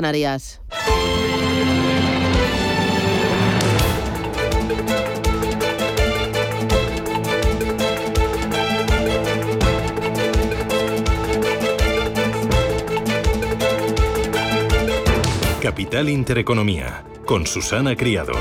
Canarias. Capital Intereconomía, con Susana Criado.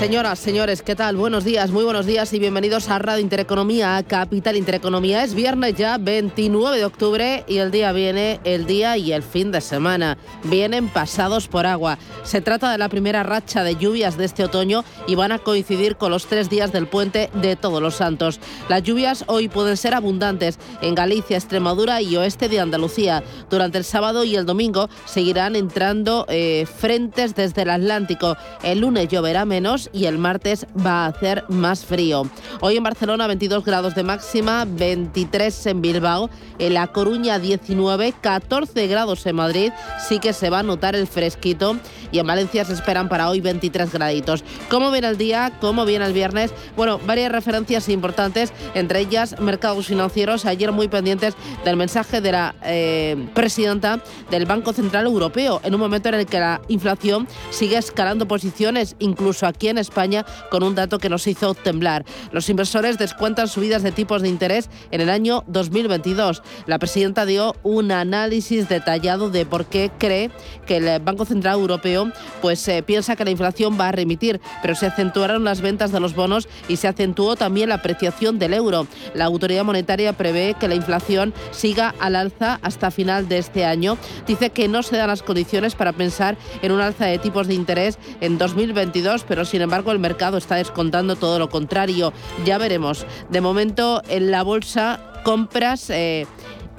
Señoras, señores, ¿qué tal? Buenos días, muy buenos días y bienvenidos a Radio Intereconomía, Capital Intereconomía. Es viernes ya, 29 de octubre y el día viene el día y el fin de semana. Vienen pasados por agua. Se trata de la primera racha de lluvias de este otoño y van a coincidir con los tres días del puente de Todos los Santos. Las lluvias hoy pueden ser abundantes en Galicia, Extremadura y oeste de Andalucía. Durante el sábado y el domingo seguirán entrando eh, frentes desde el Atlántico. El lunes lloverá menos y el martes va a hacer más frío. Hoy en Barcelona 22 grados de máxima, 23 en Bilbao, en La Coruña 19, 14 grados en Madrid, sí que se va a notar el fresquito y en Valencia se esperan para hoy 23 graditos. ¿Cómo viene el día? ¿Cómo viene el viernes? Bueno, varias referencias importantes, entre ellas mercados financieros, ayer muy pendientes del mensaje de la eh, presidenta del Banco Central Europeo, en un momento en el que la inflación sigue escalando posiciones, incluso aquí en España con un dato que nos hizo temblar. Los inversores descuentan subidas de tipos de interés en el año 2022. La presidenta dio un análisis detallado de por qué cree que el Banco Central Europeo pues eh, piensa que la inflación va a remitir, pero se acentuaron las ventas de los bonos y se acentuó también la apreciación del euro. La autoridad monetaria prevé que la inflación siga al alza hasta final de este año. Dice que no se dan las condiciones para pensar en un alza de tipos de interés en 2022, pero sin embargo, el mercado está descontando todo lo contrario. Ya veremos. De momento, en la bolsa, compras eh,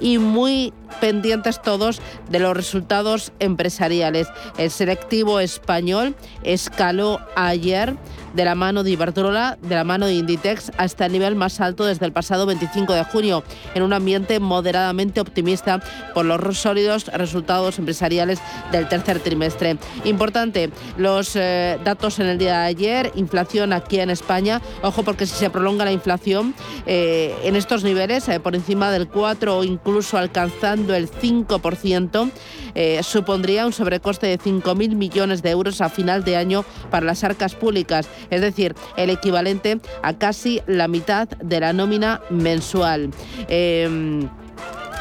y muy pendientes todos de los resultados empresariales. El selectivo español escaló ayer de la mano de Iberdrola, de la mano de Inditex, hasta el nivel más alto desde el pasado 25 de junio, en un ambiente moderadamente optimista por los sólidos resultados empresariales del tercer trimestre. Importante, los eh, datos en el día de ayer, inflación aquí en España, ojo porque si se prolonga la inflación eh, en estos niveles, eh, por encima del 4 o incluso alcanzando el 5%, supondría un sobrecoste de 5.000 millones de euros a final de año para las arcas públicas es decir, el equivalente a casi la mitad de la nómina mensual. Em,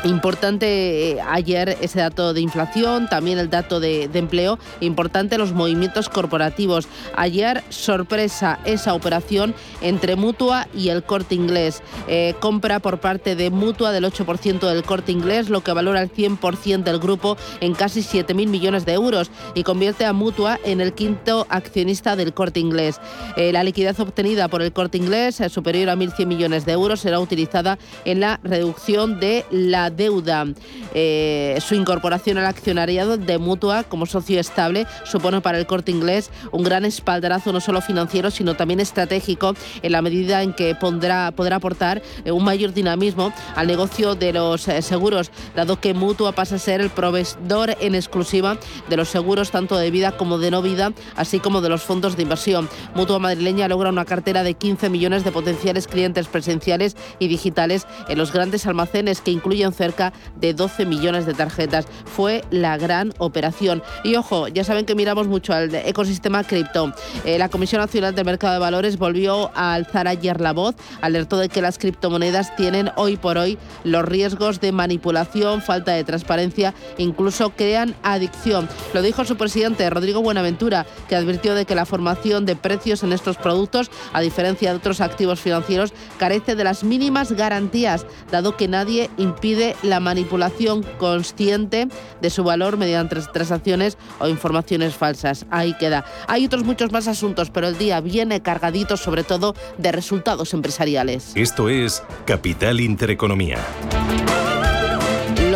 Importante eh, ayer ese dato de inflación, también el dato de, empleo, importante los movimientos corporativos. Ayer sorpresa esa operación entre Mutua y el corte inglés. Eh, compra por parte de Mutua del 8% del corte inglés, lo que valora el 100% del grupo en casi 7.000 millones de euros y convierte a Mutua en el quinto accionista del corte inglés. Eh, la liquidez obtenida por el corte inglés, superior a 1.100 millones de euros, será utilizada en la reducción de la deuda. Eh, su incorporación al accionariado de Mutua como socio estable supone para el corte inglés un gran espaldarazo no solo financiero, sino también estratégico en la medida en que podrá, podrá aportar eh, un mayor dinamismo al negocio de los eh, seguros, dado que Mutua pasa a ser el proveedor en exclusiva de los seguros tanto de vida como de no vida, así como de los fondos de inversión. Mutua madrileña logra una cartera de 15 millones de potenciales clientes presenciales y digitales en los grandes almacenes que incluyen cerca de 12 millones de tarjetas. Fue la gran operación. Y ojo, ya saben que miramos mucho al ecosistema cripto. Eh, la Comisión Nacional del Mercado de Valores volvió a alzar ayer la voz, alertó de que las criptomonedas tienen hoy por hoy los riesgos de manipulación, falta de transparencia, incluso crean adicción. Lo dijo su presidente Rodrigo Buenaventura, que advirtió de que la formación de precios en estos productos, a diferencia de otros activos financieros, carece de las mínimas garantías, dado que nadie impide la manipulación consciente de su valor mediante transacciones o informaciones falsas. Ahí queda. Hay otros muchos más asuntos, pero el día viene cargadito sobre todo de resultados empresariales. Esto es Capital Intereconomía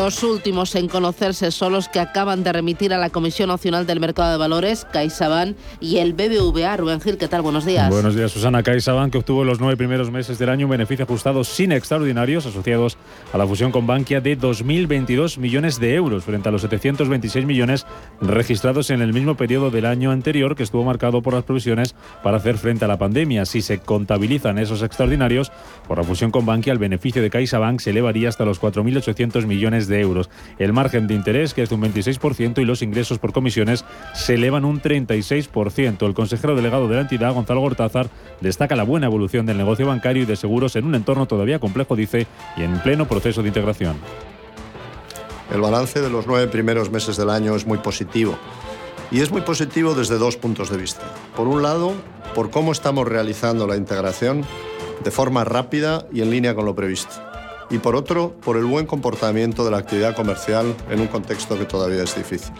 Los últimos en conocerse son los que acaban de remitir a la Comisión Nacional del Mercado de Valores, CaixaBank y el BBVA. Rubén Gil, ¿qué tal? Buenos días. Buenos días, Susana. CaixaBank que obtuvo los nueve primeros meses del año un beneficio ajustado sin extraordinarios asociados a la fusión con Bankia de 2.022 millones de euros frente a los 726 millones registrados en el mismo periodo del año anterior que estuvo marcado por las provisiones para hacer frente a la pandemia. Si se contabilizan esos extraordinarios por la fusión con Bankia, el beneficio de CaixaBank se elevaría hasta los 4.800 millones de El margen de interés, que es de un 26%, y los ingresos por comisiones se elevan un 36%. El consejero delegado de la entidad, Gonzalo Gortázar, destaca la buena evolución del negocio bancario y de seguros en un entorno todavía complejo, dice, y en pleno proceso de integración. El balance de los nueve primeros meses del año es muy positivo. Y es muy positivo desde dos puntos de vista. Por un lado, por cómo estamos realizando la integración de forma rápida y en línea con lo previsto y por otro, por el buen comportamiento de la actividad comercial en un contexto que todavía es difícil.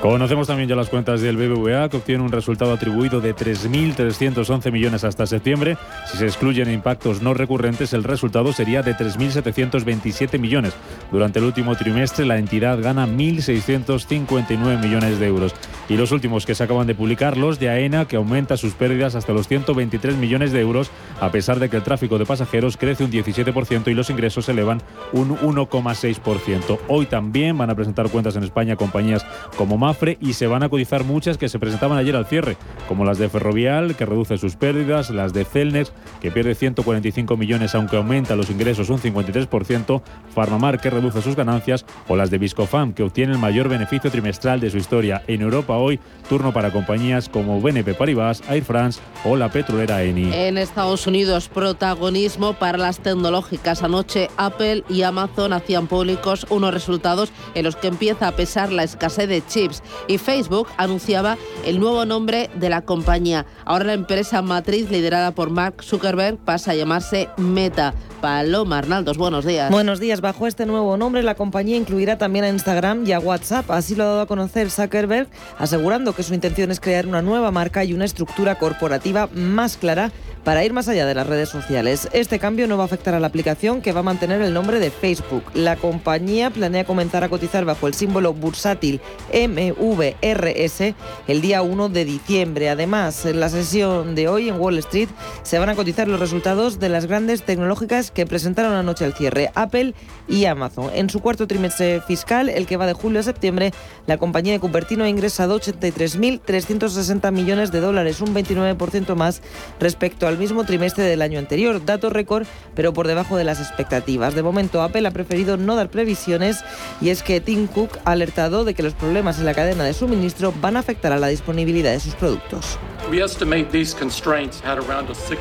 Conocemos también ya las cuentas del BBVA, que obtiene un resultado atribuido de 3.311 millones hasta septiembre. Si se excluyen impactos no recurrentes, el resultado sería de 3.727 millones. Durante el último trimestre, la entidad gana 1.659 millones de euros. Y los últimos que se acaban de publicar, los de AENA, que aumenta sus pérdidas hasta los 123 millones de euros, a pesar de que el tráfico de pasajeros crece un 17% y los ingresos elevan un 1,6%. Hoy también van a presentar cuentas en España compañías como Mafre y se van a cotizar muchas que se presentaban ayer al cierre, como las de Ferrovial, que reduce sus pérdidas, las de Celnex, que pierde 145 millones aunque aumenta los ingresos un 53%, Farmamar, que reduce sus ganancias, o las de Viscofam, que obtiene el mayor beneficio trimestral de su historia. En Europa hoy, turno para compañías como BNP Paribas, Air France o la petrolera Eni. En Estados Unidos, protagonismo para las tecnológicas. Anoche Apple y Amazon hacían públicos unos resultados en los que empieza a pesar la escasez de chips y Facebook anunciaba el nuevo nombre de la compañía. Ahora la empresa matriz liderada por Mark Zuckerberg pasa a llamarse Meta. Paloma Arnaldos, buenos días. Buenos días. Bajo este nuevo nombre, la compañía incluirá también a Instagram y a WhatsApp. Así lo ha dado a conocer Zuckerberg, asegurando que su intención es crear una nueva marca y una estructura corporativa más clara para ir más allá de las redes sociales. Este cambio no va a afectar a la aplicación que va a mantener el nombre de Facebook. La compañía planea comenzar a cotizar bajo el símbolo bursátil MVRS el día 1 de diciembre. Además, en la sesión de hoy en Wall Street se van a cotizar los resultados de las grandes tecnológicas que presentaron anoche al cierre, Apple y Amazon. En su cuarto trimestre fiscal, el que va de julio a septiembre, la compañía de Cupertino ha ingresado 83.360 millones de dólares, un 29% más respecto al mismo trimestre del año anterior. Dato récord, pero por debajo de las expectativas. De momento, Apple ha preferido no dar previsiones y es que Tim Cook ha alertado de que los problemas en la cadena de suministro van a afectar a la disponibilidad de sus productos.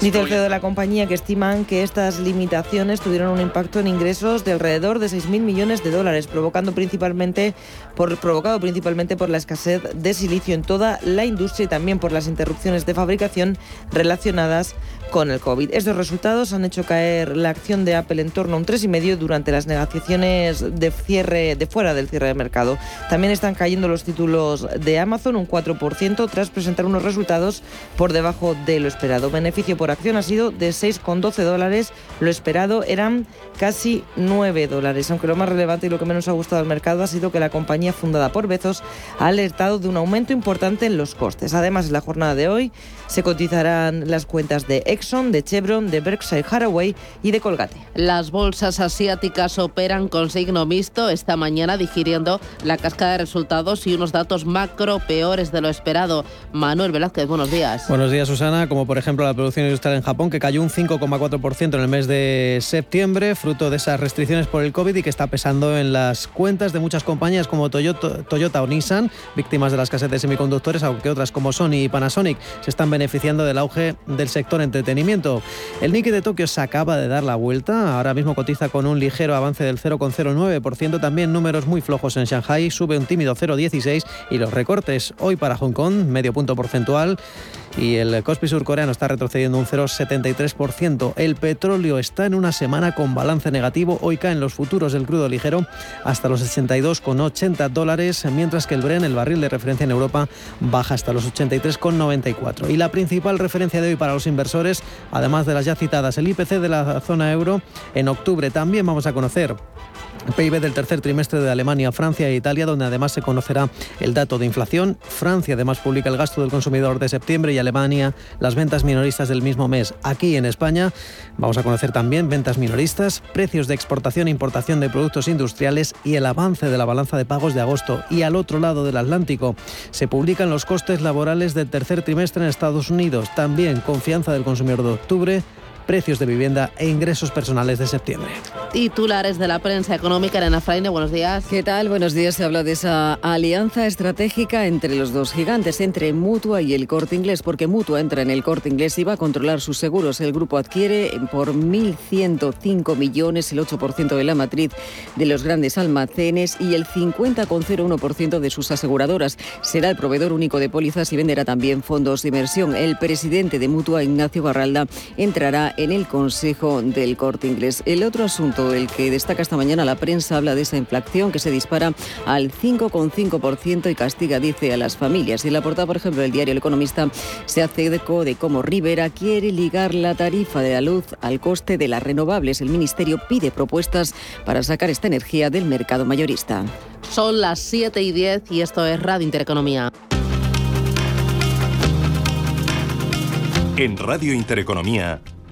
Dice el CEO de la compañía que estiman que estas limitaciones tuvieron un impacto en ingresos de alrededor de 6.000 millones de dólares, provocando principalmente por, provocado principalmente por la escasez de silicio en toda la industria y también por las interrupciones de fabricación relacionadas con el COVID. Estos resultados han hecho caer la acción de Apple en torno a un 3,5 durante las negociaciones de cierre de fuera del cierre de mercado. También están cayendo los títulos de Amazon un 4% tras presentar unos resultados por debajo de lo esperado. Beneficio por acción ha sido de 6,12 dólares. Lo esperado eran casi 9 dólares. Aunque lo más relevante y lo que menos ha gustado al mercado ha sido que la compañía fundada por Bezos ha alertado de un aumento importante en los costes. Además, en la jornada de hoy se cotizarán las cuentas de Exxon, de Chevron, de Berkshire Hathaway y de Colgate. Las bolsas asiáticas operan con signo mixto esta mañana digiriendo la cascada de resultados y unos datos macro peores de lo esperado. Manuel Velázquez, buenos días. Buenos días, Susana. Como por ejemplo la producción industrial en Japón, que cayó un 5,4% en el mes de septiembre, fruto de esas restricciones por el COVID y que está pesando en las cuentas de muchas compañías como Toyota, Toyota o Nissan, víctimas de la escasez de semiconductores, aunque otras como Sony y Panasonic se están beneficiando del auge del sector entretenimiento. El Nikkei de Tokio se acaba de dar la vuelta, ahora mismo cotiza con un ligero avance del 0,09%, también números muy flojos en Shanghai, sube un tímido 0,16 y los recortes hoy para Hong Kong, medio punto porcentual y el Kospi surcoreano está retrocediendo un 0,73%. El petróleo está en una semana con balance negativo. Hoy caen los futuros del crudo ligero hasta los 82,80 dólares, mientras que el Bren, el barril de referencia en Europa, baja hasta los 83,94. Y la principal referencia de hoy para los inversores, además de las ya citadas, el IPC de la zona euro en octubre. También vamos a conocer PIB del tercer trimestre de Alemania, Francia e Italia, donde además se conocerá el dato de inflación. Francia además publica el gasto del consumidor de septiembre y Alemania las ventas minoristas del mismo mes. Aquí en España vamos a conocer también ventas minoristas, precios de exportación e importación de productos industriales y el avance de la balanza de pagos de agosto. Y al otro lado del Atlántico se publican los costes laborales del tercer trimestre en Estados Unidos. También confianza del consumidor de octubre precios de vivienda e ingresos personales de septiembre. Titulares de la prensa económica, Elena Fraine, buenos días. ¿Qué tal? Buenos días. Se habla de esa alianza estratégica entre los dos gigantes, entre Mutua y el Corte Inglés, porque Mutua entra en el Corte Inglés y va a controlar sus seguros. El grupo adquiere por 1.105 millones el 8% de la matriz de los grandes almacenes y el 50,01% de sus aseguradoras. Será el proveedor único de pólizas y venderá también fondos de inversión. El presidente de Mutua, Ignacio Barralda, entrará en el Consejo del Corte Inglés. El otro asunto, el que destaca esta mañana la prensa, habla de esa inflación que se dispara al 5,5% y castiga, dice, a las familias. Y la portada, por ejemplo, del diario El Economista se hace eco de cómo Rivera quiere ligar la tarifa de la luz al coste de las renovables. El Ministerio pide propuestas para sacar esta energía del mercado mayorista. Son las 7 y 10 y esto es Radio Intereconomía. En Radio Intereconomía,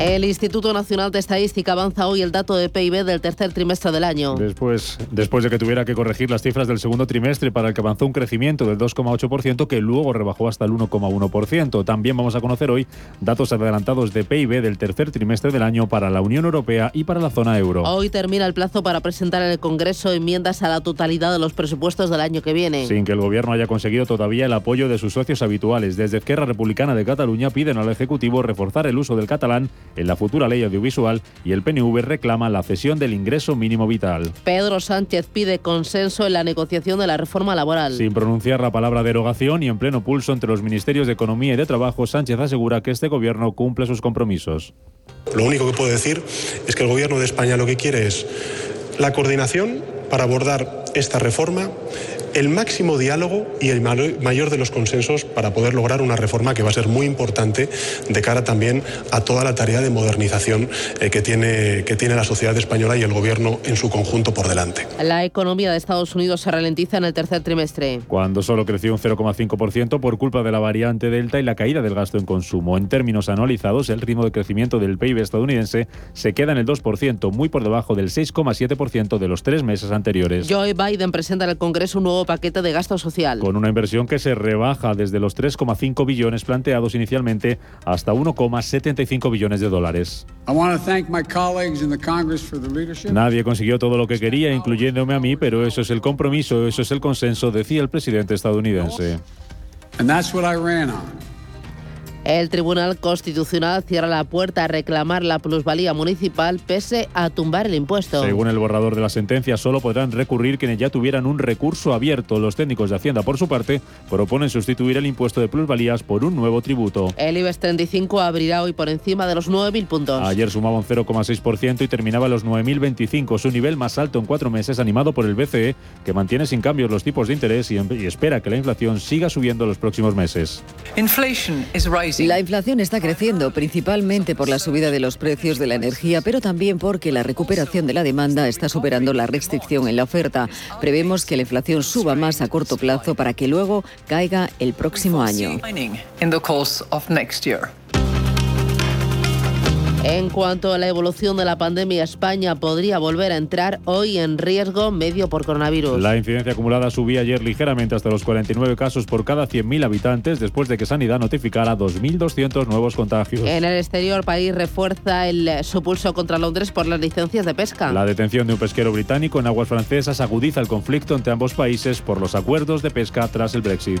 El Instituto Nacional de Estadística avanza hoy el dato de PIB del tercer trimestre del año. Después, después de que tuviera que corregir las cifras del segundo trimestre para el que avanzó un crecimiento del 2,8% que luego rebajó hasta el 1,1%. También vamos a conocer hoy datos adelantados de PIB del tercer trimestre del año para la Unión Europea y para la zona euro. Hoy termina el plazo para presentar en el Congreso enmiendas a la totalidad de los presupuestos del año que viene. Sin que el gobierno haya conseguido todavía el apoyo de sus socios habituales. Desde Esquerra Republicana de Cataluña piden al Ejecutivo reforzar el uso del catalán en la futura ley audiovisual y el PNV reclama la cesión del ingreso mínimo vital. Pedro Sánchez pide consenso en la negociación de la reforma laboral. Sin pronunciar la palabra derogación y en pleno pulso entre los ministerios de Economía y de Trabajo, Sánchez asegura que este gobierno cumple sus compromisos. Lo único que puedo decir es que el gobierno de España lo que quiere es la coordinación para abordar esta reforma el máximo diálogo y el mayor de los consensos para poder lograr una reforma que va a ser muy importante de cara también a toda la tarea de modernización eh, que, tiene, que tiene la sociedad española y el gobierno en su conjunto por delante. La economía de Estados Unidos se ralentiza en el tercer trimestre. Cuando solo creció un 0,5% por culpa de la variante Delta y la caída del gasto en consumo. En términos anualizados, el ritmo de crecimiento del PIB estadounidense se queda en el 2%, muy por debajo del 6,7% de los tres meses anteriores. Joe Biden presenta en el Congreso un nuevo paquete de gasto social. Con una inversión que se rebaja desde los 3,5 billones planteados inicialmente hasta 1,75 billones de dólares. Nadie consiguió todo lo que quería, incluyéndome a mí, pero eso es el compromiso, eso es el consenso, decía el presidente estadounidense. El Tribunal Constitucional cierra la puerta a reclamar la plusvalía municipal pese a tumbar el impuesto. Según el borrador de la sentencia, solo podrán recurrir quienes ya tuvieran un recurso abierto. Los técnicos de Hacienda, por su parte, proponen sustituir el impuesto de plusvalías por un nuevo tributo. El IBEX 35 abrirá hoy por encima de los 9.000 puntos. Ayer sumaba un 0,6% y terminaba los 9.025, su nivel más alto en cuatro meses, animado por el BCE, que mantiene sin cambios los tipos de interés y, y espera que la inflación siga subiendo los próximos meses. Inflation is rising. La inflación está creciendo principalmente por la subida de los precios de la energía, pero también porque la recuperación de la demanda está superando la restricción en la oferta. Prevemos que la inflación suba más a corto plazo para que luego caiga el próximo año. En cuanto a la evolución de la pandemia, España podría volver a entrar hoy en riesgo medio por coronavirus. La incidencia acumulada subía ayer ligeramente hasta los 49 casos por cada 100.000 habitantes después de que Sanidad notificara 2.200 nuevos contagios. En el exterior, país refuerza el, su pulso contra Londres por las licencias de pesca. La detención de un pesquero británico en aguas francesas agudiza el conflicto entre ambos países por los acuerdos de pesca tras el Brexit.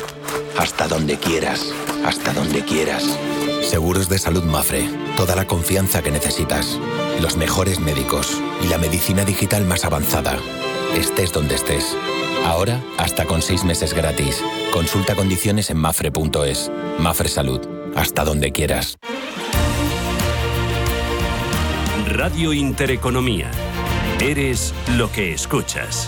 Hasta donde quieras, hasta donde quieras. Seguros de salud Mafre. Toda la confianza que necesitas. Los mejores médicos y la medicina digital más avanzada. Estés donde estés. Ahora, hasta con seis meses gratis. Consulta condiciones en mafre.es. Mafre Salud. Hasta donde quieras. Radio Intereconomía. Eres lo que escuchas.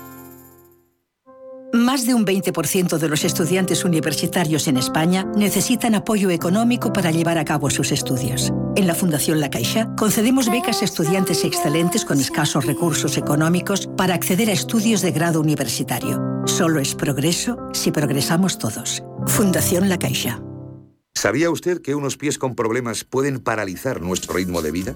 Más de un 20% de los estudiantes universitarios en España necesitan apoyo económico para llevar a cabo sus estudios. En la Fundación La Caixa concedemos becas a estudiantes excelentes con escasos recursos económicos para acceder a estudios de grado universitario. Solo es progreso si progresamos todos. Fundación La Caixa. ¿Sabía usted que unos pies con problemas pueden paralizar nuestro ritmo de vida?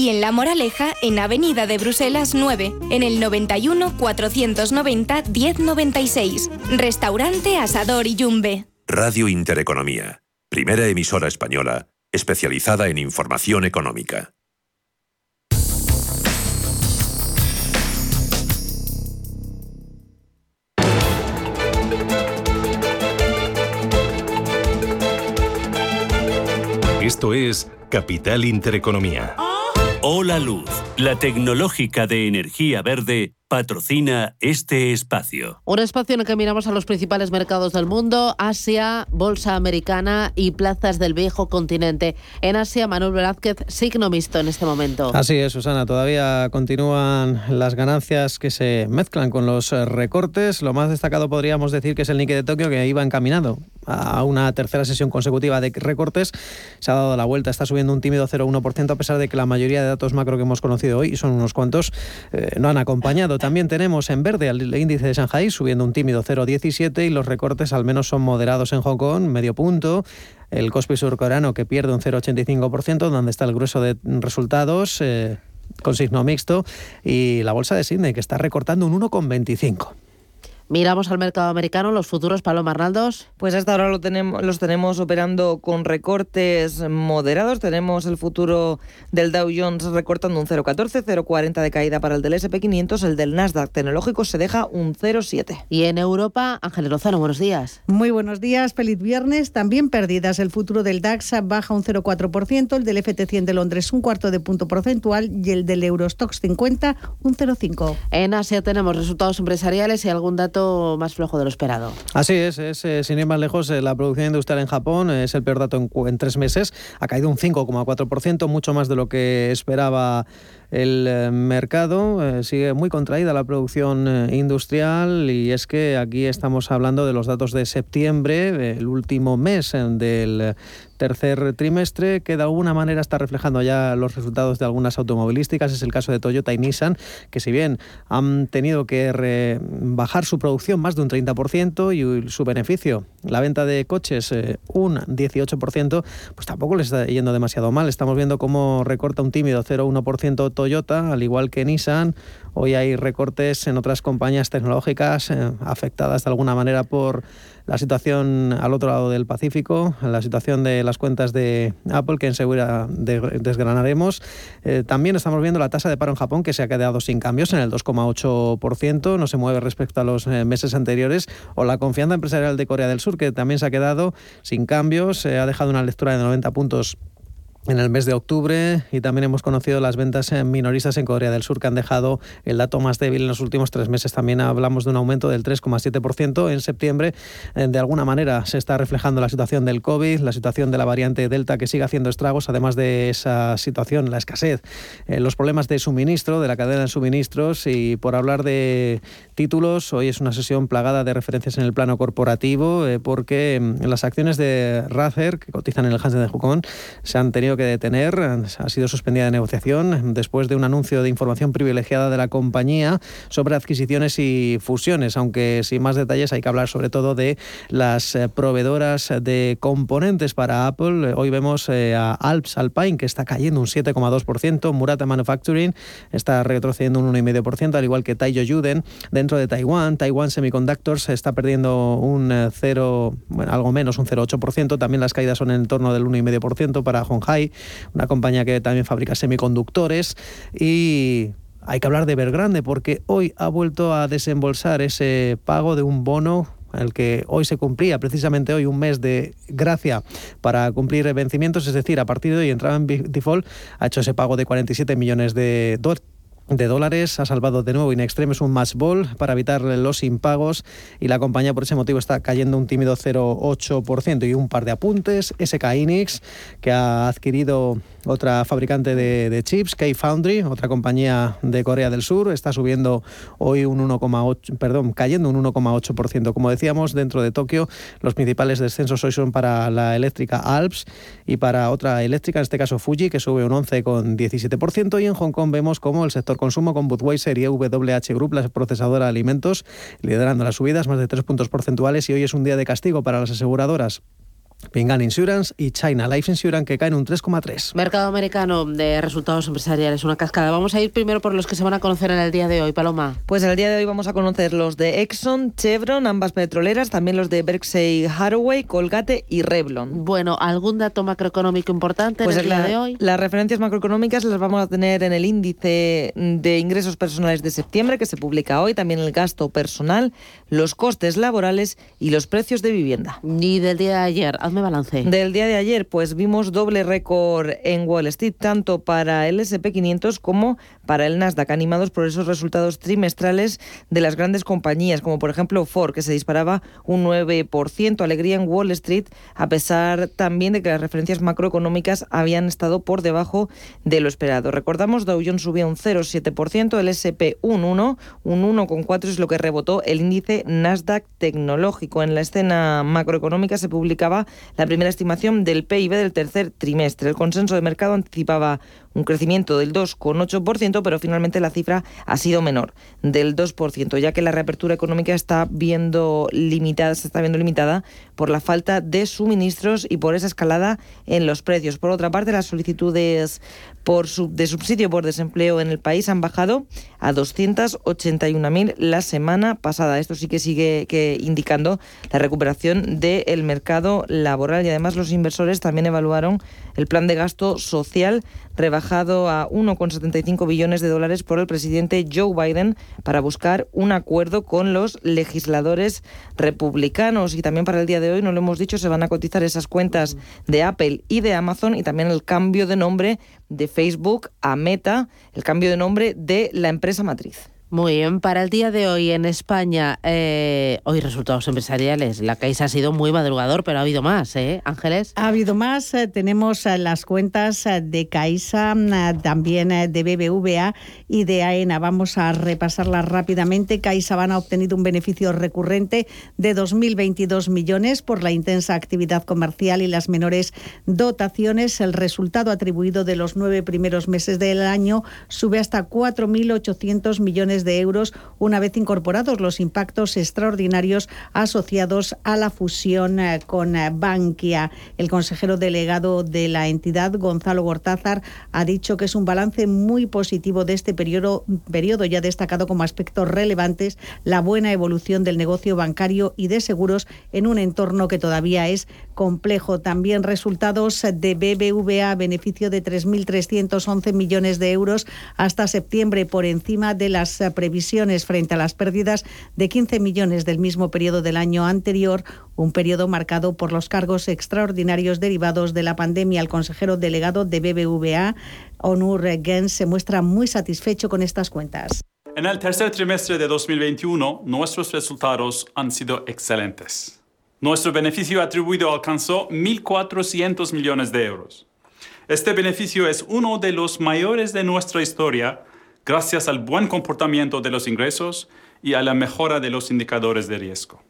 y en La Moraleja, en Avenida de Bruselas 9, en el 91 490 1096. Restaurante Asador y Yumbe. Radio Intereconomía, primera emisora española especializada en información económica. Esto es Capital Intereconomía. Hola Luz, la tecnológica de energía verde patrocina este espacio. Un espacio en el que miramos a los principales mercados del mundo, Asia, Bolsa Americana y plazas del viejo continente. En Asia, Manuel Velázquez, signo mixto en este momento. Así es, Susana, todavía continúan las ganancias que se mezclan con los recortes. Lo más destacado podríamos decir que es el Nikkei de Tokio que iba encaminado a una tercera sesión consecutiva de recortes. Se ha dado la vuelta, está subiendo un tímido 0,1% a pesar de que la mayoría de datos macro que hemos conocido hoy, y son unos cuantos, eh, no han acompañado. También tenemos en verde el índice de Shanghai subiendo un tímido 0,17 y los recortes al menos son moderados en Hong Kong, medio punto. El Kospi surcoreano que pierde un 0,85%, donde está el grueso de resultados. Eh, con signo mixto y la bolsa de Sydney que está recortando un 1,25. Miramos al mercado americano, los futuros, Paloma Arnaldos. Pues hasta ahora lo tenemos, los tenemos operando con recortes moderados. Tenemos el futuro del Dow Jones recortando un 0,14, 0,40 de caída para el del SP500. El del Nasdaq tecnológico se deja un 0,7. Y en Europa, Ángel Lozano, buenos días. Muy buenos días, feliz viernes. También pérdidas. El futuro del DAX baja un 0,4%, el del FT100 de Londres un cuarto de punto porcentual y el del Eurostox 50 un 0,5. En Asia tenemos resultados empresariales y algún dato más flojo de lo esperado. Así es, es eh, sin ir más lejos, eh, la producción industrial en Japón es el peor dato en, en tres meses, ha caído un 5,4%, mucho más de lo que esperaba el eh, mercado. Eh, sigue muy contraída la producción eh, industrial y es que aquí estamos hablando de los datos de septiembre, el último mes del tercer trimestre, que de alguna manera está reflejando ya los resultados de algunas automovilísticas. Es el caso de Toyota y Nissan, que si bien han tenido que bajar su producción más de un 30% y su beneficio, la venta de coches, eh, un 18%, pues tampoco les está yendo demasiado mal. Estamos viendo cómo recorta un tímido 0,1% Toyota, al igual que Nissan. Hoy hay recortes en otras compañías tecnológicas eh, afectadas de alguna manera por la situación al otro lado del Pacífico, la situación de las cuentas de Apple, que enseguida desgranaremos. Eh, también estamos viendo la tasa de paro en Japón, que se ha quedado sin cambios en el 2,8%, no se mueve respecto a los eh, meses anteriores, o la confianza empresarial de Corea del Sur, que también se ha quedado sin cambios, ha dejado una lectura de 90 puntos en el mes de octubre y también hemos conocido las ventas minoristas en Corea del Sur que han dejado el dato más débil en los últimos tres meses. También hablamos de un aumento del 3,7% en septiembre. Eh, de alguna manera se está reflejando la situación del COVID, la situación de la variante Delta que sigue haciendo estragos, además de esa situación, la escasez, eh, los problemas de suministro, de la cadena de suministros y por hablar de títulos, hoy es una sesión plagada de referencias en el plano corporativo eh, porque mm, las acciones de Razer que cotizan en el Hansen de Kong se han tenido que detener. Ha sido suspendida de negociación después de un anuncio de información privilegiada de la compañía sobre adquisiciones y fusiones, aunque sin más detalles hay que hablar sobre todo de las eh, proveedoras de componentes para Apple. Hoy vemos eh, a Alps Alpine que está cayendo un 7,2%, Murata Manufacturing está retrocediendo un 1,5%, al igual que Taiyo Yuden dentro de Taiwán. Taiwan Semiconductors está perdiendo un 0, eh, bueno, algo menos, un 0,8%. También las caídas son en torno del 1,5% para Honghai una compañía que también fabrica semiconductores y hay que hablar de Evergrande porque hoy ha vuelto a desembolsar ese pago de un bono el que hoy se cumplía precisamente hoy un mes de gracia para cumplir vencimientos, es decir, a partir de hoy entraba en default, ha hecho ese pago de 47 millones de dólares de dólares. Ha salvado de nuevo In Extremes un match ball para evitar los impagos y la compañía por ese motivo está cayendo un tímido 0,8% y un par de apuntes. SK Inix, que ha adquirido otra fabricante de, chips, K-Foundry, otra compañía de Corea del Sur, está subiendo hoy un 1,8, perdón, cayendo un 1,8%. Como decíamos, dentro de Tokio, los principales descensos hoy son para la eléctrica Alps y para otra eléctrica, en este caso Fuji, que sube un 11,17%. Y en Hong Kong vemos como el sector consumo con Budweiser y WH Group, la procesadora de alimentos, liderando las subidas, más de 3 puntos porcentuales. Y hoy es un día de castigo para las aseguradoras Pingan Insurance y China Life Insurance que caen un 3,3. Mercado americano de resultados empresariales, una cascada. Vamos a ir primero por los que se van a conocer en el día de hoy, Paloma. Pues en el día de hoy vamos a conocer los de Exxon, Chevron, ambas petroleras, también los de Berkshire Hathaway, Colgate y Revlon. Bueno, ¿algún dato macroeconómico importante pues en el día de hoy? Las referencias macroeconómicas las vamos a tener en el índice de ingresos personales de septiembre que se publica hoy, también el gasto personal, los costes laborales y los precios de vivienda. Ni del día de ayer balance. Del día de ayer, pues vimos doble récord en Wall Street, tanto para el SP500 como para el Nasdaq, animados por esos resultados trimestrales de las grandes compañías, como por ejemplo Ford, que se disparaba un 9%, alegría en Wall Street, a pesar también de que las referencias macroeconómicas habían estado por debajo de lo esperado. Recordamos, Dow Jones subía un 0,7%, el SP un 1, un 1,4 es lo que rebotó el índice Nasdaq tecnológico. En la escena macroeconómica se publicaba la primera estimación del PIB del tercer trimestre. El consenso de mercado anticipaba un crecimiento del 2,8%, pero finalmente la cifra ha sido menor, del 2%, ya que la reapertura económica está viendo limitada, se está viendo limitada por la falta de suministros y por esa escalada en los precios. Por otra parte, las solicitudes por de subsidio por desempleo en el país han bajado a 281.000 la semana pasada. Esto sí que sigue indicando la recuperación del mercado laboral y además los inversores también evaluaron el plan de gasto social rebajado a 1,75 billones de dólares por el presidente Joe Biden para buscar un acuerdo con los legisladores republicanos. Y también para el día de hoy, no lo hemos dicho, se van a cotizar esas cuentas de Apple y de Amazon y también el cambio de nombre de Facebook a Meta, el cambio de nombre de la empresa matriz. Muy bien, para el día de hoy en España, eh, hoy resultados empresariales. La Caixa ha sido muy madrugador, pero ha habido más, ¿eh, Ángeles? Ha habido más. Eh, tenemos eh, las cuentas de Caixa, también de BBVA y de AENA. Vamos a repasarlas rápidamente. CaixaBank ha obtenido un beneficio recurrente de 2.022 millones por la intensa actividad comercial y las menores dotaciones. El resultado atribuido de los nueve primeros meses del año sube hasta 4.800 millones de euros una vez incorporados los impactos extraordinarios asociados a la fusión eh, con eh, Bankia. El consejero delegado de la entidad, Gonzalo Gortázar, ha dicho que es un balance muy positivo de este periodo, periodo ya destacado como aspectos relevantes la buena evolución del negocio bancario y de seguros en un entorno que todavía es complejo. También resultados de BBVA, beneficio de 3.311 millones de euros hasta septiembre, por encima de las previsiones frente a las pérdidas de 15 millones del mismo periodo del año anterior, un periodo marcado por los cargos extraordinarios derivados de la pandemia. El consejero delegado de BBVA, Onur Gens, se muestra muy satisfecho con estas cuentas. En el tercer trimestre de 2021, nuestros resultados han sido excelentes. Nuestro beneficio atribuido alcanzó 1.400 millones de euros. Este beneficio es uno de los mayores de nuestra historia gracias al buen comportamiento de los ingresos y a la mejora de los indicadores de riesgo.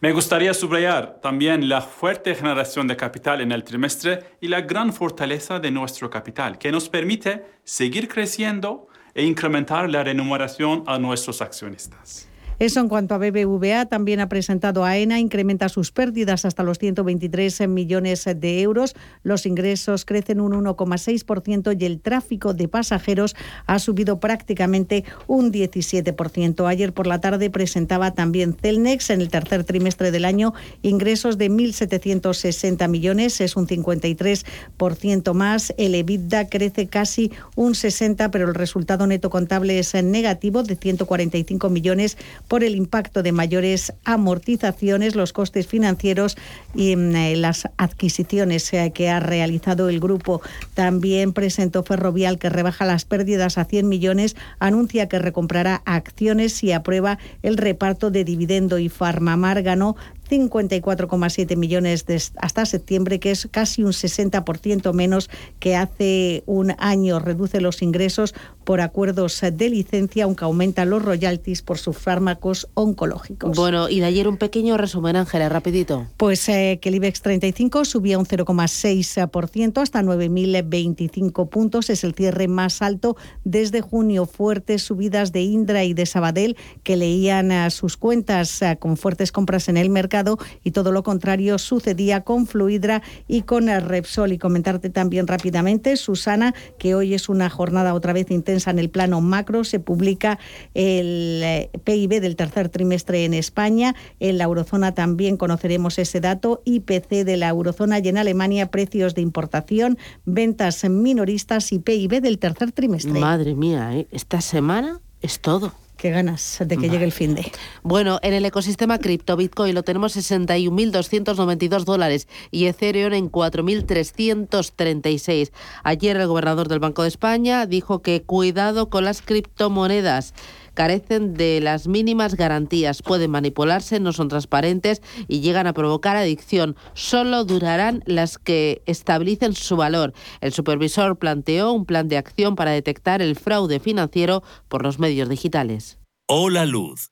Me gustaría subrayar también la fuerte generación de capital en el trimestre y la gran fortaleza de nuestro capital, que nos permite seguir creciendo e incrementar la remuneración a nuestros accionistas. Eso en cuanto a BBVA, también ha presentado AENA, incrementa sus pérdidas hasta los 123 millones de euros. Los ingresos crecen un 1,6% y el tráfico de pasajeros ha subido prácticamente un 17%. Ayer por la tarde presentaba también Celnex en el tercer trimestre del año ingresos de 1.760 millones, es un 53% más. El EBITDA crece casi un 60%, pero el resultado neto contable es negativo de 145 millones por el impacto de mayores amortizaciones, los costes financieros y mm, eh, las adquisiciones eh, que ha realizado el grupo. También presentó Ferrovial que rebaja las pérdidas a 100 millones, anuncia que recomprará acciones y aprueba el reparto de dividendo y Farmamar ganó 54,7 millones hasta septiembre, que es casi un 60% menos que hace un año. Reduce los ingresos por acuerdos de licencia, aunque aumenta los royalties por sus fármacos oncológicos. Bueno, y de ayer un pequeño resumen, Ángela, rapidito. Pues eh, que el IBEX 35 subía un 0,6% hasta 9.025 puntos. Es el cierre más alto desde junio. Fuertes subidas de Indra y de Sabadell que leían a sus cuentas eh, con fuertes compras en el mercado y todo lo contrario sucedía con Fluidra y con Repsol. Y comentarte también rápidamente, Susana, que hoy es una jornada otra vez intensa en el plano macro, se publica el eh, PIB del tercer trimestre en España, en la eurozona también conoceremos ese dato, IPC de la eurozona y en Alemania precios de importación, ventas minoristas y PIB del tercer trimestre. Madre mía, ¿eh? esta semana es todo. Qué ganas de que llegue el fin de. Bueno, en el ecosistema cripto, Bitcoin lo tenemos 61.292 dólares y Ethereum en 4.336. Ayer el gobernador del Banco de España dijo que cuidado con las criptomonedas carecen de las mínimas garantías, pueden manipularse, no son transparentes y llegan a provocar adicción. Solo durarán las que estabilicen su valor. El supervisor planteó un plan de acción para detectar el fraude financiero por los medios digitales. Hola Luz,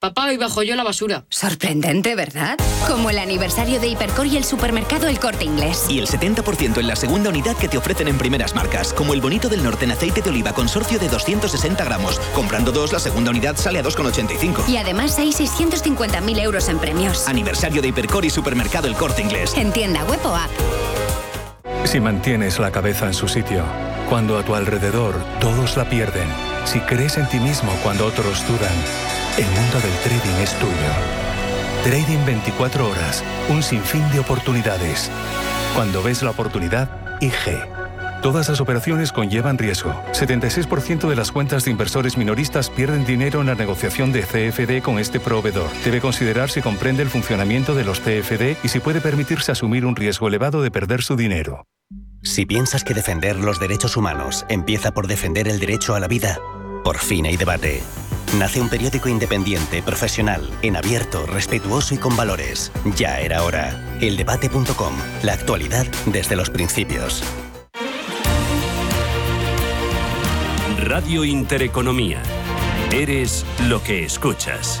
Papá, hoy bajo yo la basura. Sorprendente, ¿verdad? Como el aniversario de Hipercor y el supermercado El Corte Inglés. Y el 70% en la segunda unidad que te ofrecen en primeras marcas, como el bonito del norte en aceite de oliva consorcio de 260 gramos. Comprando dos, la segunda unidad sale a 2,85. Y además hay 650.000 euros en premios. Aniversario de Hipercor y supermercado El Corte Inglés. En tienda web o app. Si mantienes la cabeza en su sitio, cuando a tu alrededor todos la pierden, si crees en ti mismo cuando otros dudan, el mundo del trading es tuyo. Trading 24 horas, un sinfín de oportunidades. Cuando ves la oportunidad, IG. Todas las operaciones conllevan riesgo. 76% de las cuentas de inversores minoristas pierden dinero en la negociación de CFD con este proveedor. Debe considerar si comprende el funcionamiento de los CFD y si puede permitirse asumir un riesgo elevado de perder su dinero. Si piensas que defender los derechos humanos empieza por defender el derecho a la vida, por fin hay debate. Nace un periódico independiente, profesional, en abierto, respetuoso y con valores. Ya era hora. Eldebate.com. La actualidad desde los principios. Radio Intereconomía. Eres lo que escuchas.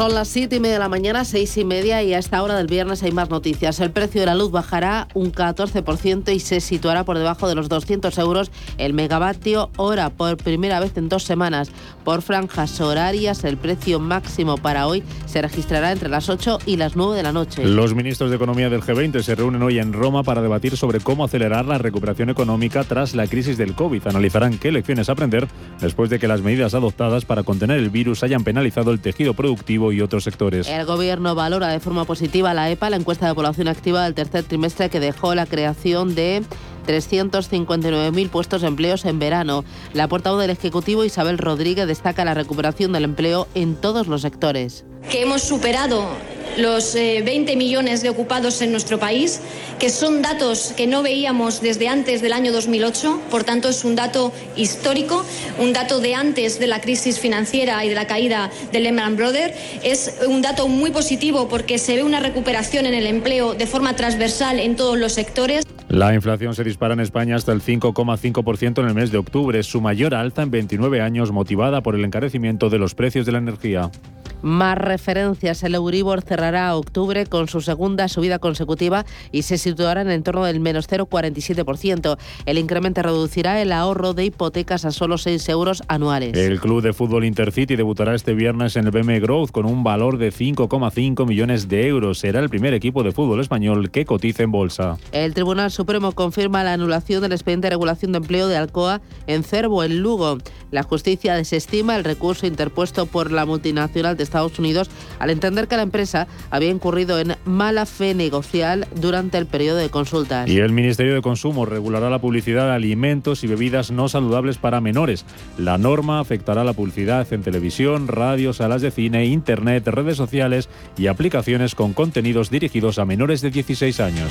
Son las 7 y media de la mañana, 6 y media, y a esta hora del viernes hay más noticias. El precio de la luz bajará un 14% y se situará por debajo de los 200 euros el megavatio hora por primera vez en dos semanas. Por franjas horarias, el precio máximo para hoy se registrará entre las 8 y las 9 de la noche. Los ministros de Economía del G20 se reúnen hoy en Roma para debatir sobre cómo acelerar la recuperación económica tras la crisis del COVID. Analizarán qué lecciones aprender después de que las medidas adoptadas para contener el virus hayan penalizado el tejido productivo y otros sectores. El gobierno valora de forma positiva la EPA, la encuesta de población activa del tercer trimestre que dejó la creación de 359.000 puestos de empleos en verano. La portavoz del Ejecutivo, Isabel Rodríguez, destaca la recuperación del empleo en todos los sectores. Que hemos superado los 20 millones de ocupados en nuestro país, que son datos que no veíamos desde antes del año 2008, por tanto es un dato histórico, un dato de antes de la crisis financiera y de la caída de Lehman Brothers. Es un dato muy positivo porque se ve una recuperación en el empleo de forma transversal en todos los sectores. La inflación se dispara en España hasta el 5,5% en el mes de octubre, su mayor alza en 29 años motivada por el encarecimiento de los precios de la energía. Más referencias. El Euribor cerrará octubre con su segunda subida consecutiva y se situará en el entorno del menos 0,47%. El incremento reducirá el ahorro de hipotecas a solo 6 euros anuales. El club de fútbol Intercity debutará este viernes en el BM Growth con un valor de 5,5 millones de euros. Será el primer equipo de fútbol español que cotice en bolsa. El Tribunal Supremo confirma la anulación del expediente de regulación de empleo de Alcoa en Cervo, en Lugo. La justicia desestima el recurso interpuesto por la multinacional de Estados Unidos al entender que la empresa había incurrido en mala fe negocial durante el periodo de consultas. Y el Ministerio de Consumo regulará la publicidad de alimentos y bebidas no saludables para menores. La norma afectará la publicidad en televisión, radio, salas de cine, internet, redes sociales y aplicaciones con contenidos dirigidos a menores de 16 años.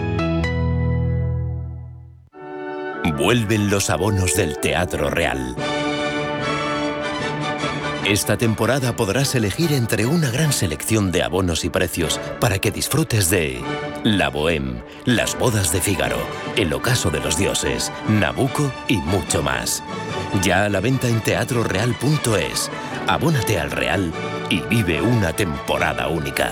Vuelven los abonos del Teatro Real. Esta temporada podrás elegir entre una gran selección de abonos y precios para que disfrutes de La Bohème, Las Bodas de Fígaro, El Ocaso de los Dioses, Nabucco y mucho más. Ya a la venta en teatroreal.es. Abónate al Real y vive una temporada única.